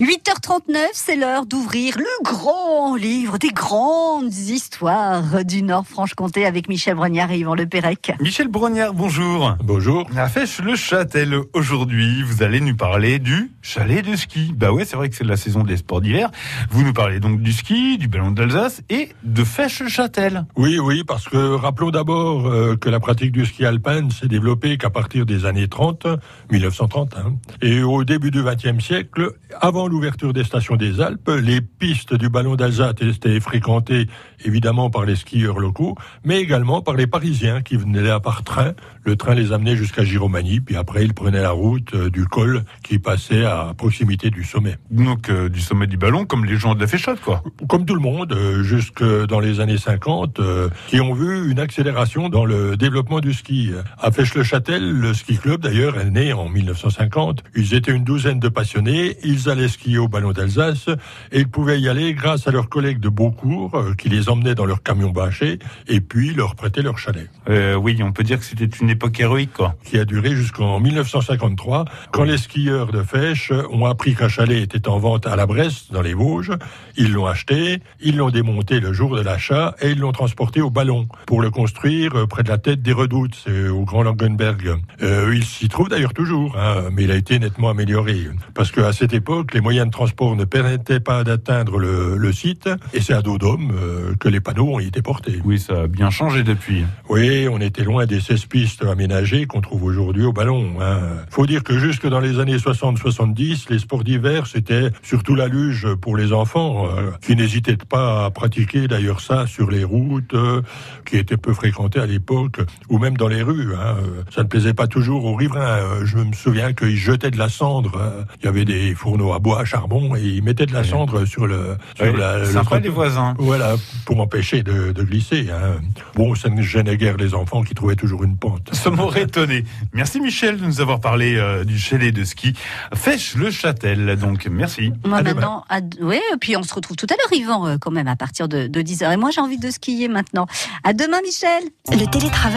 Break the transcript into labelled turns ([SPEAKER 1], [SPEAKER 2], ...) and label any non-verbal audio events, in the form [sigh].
[SPEAKER 1] 8h39, c'est l'heure d'ouvrir le grand livre des grandes histoires du Nord-Franche-Comté avec Michel Brognard et Yvan Le Pérec.
[SPEAKER 2] Michel Brognard, bonjour.
[SPEAKER 3] Bonjour.
[SPEAKER 2] À Fèche-le-Châtel, aujourd'hui, vous allez nous parler du chalet de ski. Bah ouais, c'est vrai que c'est la saison des sports d'hiver. Vous nous parlez donc du ski, du ballon d'Alsace et de Fèche-le-Châtel.
[SPEAKER 3] Oui, oui, parce que rappelons d'abord euh, que la pratique du ski alpin s'est développée qu'à partir des années 30, 1930, hein. et au début du XXe siècle, avant l'ouverture des stations des Alpes, les pistes du ballon d'Alsace étaient fréquentées évidemment par les skieurs locaux, mais également par les Parisiens qui venaient là par train. Le train les amenait jusqu'à Giromagny, puis après ils prenaient la route euh, du col qui passait à proximité du sommet.
[SPEAKER 2] Donc euh, du sommet du ballon, comme les gens de la Féchotte, quoi.
[SPEAKER 3] Comme tout le monde, euh, jusque dans les années 50, euh, qui ont vu une accélération dans le développement du ski. À Fèche-le-Châtel, le ski club d'ailleurs est né en 1950. Ils étaient une douzaine de passionnés, ils allaient skier au ballon d'Alsace et ils pouvaient y aller grâce à leurs collègues de Beaucourt euh, qui les emmenaient dans leur camion bâché et puis leur prêtaient leur chalet.
[SPEAKER 2] Euh, oui, on peut dire que c'était une époque héroïque, quoi.
[SPEAKER 3] qui a duré jusqu'en 1953, quand les skieurs de Fèche ont appris qu'un chalet était en vente à la Bresse, dans les Vosges. Ils l'ont acheté, ils l'ont démonté le jour de l'achat et ils l'ont transporté au ballon pour le construire euh, près de la tête des Redoutes, c'est au Grand Langenberg. Euh, il s'y trouve d'ailleurs toujours, hein, mais il a été nettement amélioré. Parce qu'à cette époque, les moyens de transport ne permettaient pas d'atteindre le, le site et c'est à dos d'homme euh, que les panneaux ont été portés.
[SPEAKER 2] Oui, ça a bien changé depuis.
[SPEAKER 3] Oui, on était loin des 16 pistes aménagées qu'on trouve aujourd'hui au ballon. Hein. Faut dire que jusque dans les années 60-70, les sports d'hiver, c'était surtout la luge pour les enfants, euh, qui n'hésitaient pas à pratiquer d'ailleurs ça sur les routes, euh, qui étaient peu fréquentées à l'époque, ou même dans les rues. Hein. Ça ne plaisait pas toujours aux riverains. Je me souviens qu'ils jetaient de la cendre. euh, Il y avait des fourneaux à bois, à charbon, et ils mettaient de la
[SPEAKER 2] Oui.
[SPEAKER 3] cendre sur le... Sur
[SPEAKER 2] Ouais,
[SPEAKER 3] la, le
[SPEAKER 2] sympa les voisins.
[SPEAKER 3] Voilà, pour empêcher de, de glisser. Hein. Bon, ça ne gênait guère les enfants qui trouvaient toujours une pente.
[SPEAKER 2] Ça m'aurait [laughs] étonné. Merci Michel de nous avoir parlé euh, du chalet de ski Fèche-le-Châtel. Donc merci.
[SPEAKER 1] Moi
[SPEAKER 3] À
[SPEAKER 1] maintenant, à... oui, et puis on se retrouve tout à l'heure, Yvan, euh, quand même, à partir de, de 10h. Et moi, j'ai envie de skier maintenant. À demain, Michel.
[SPEAKER 4] Le télétravail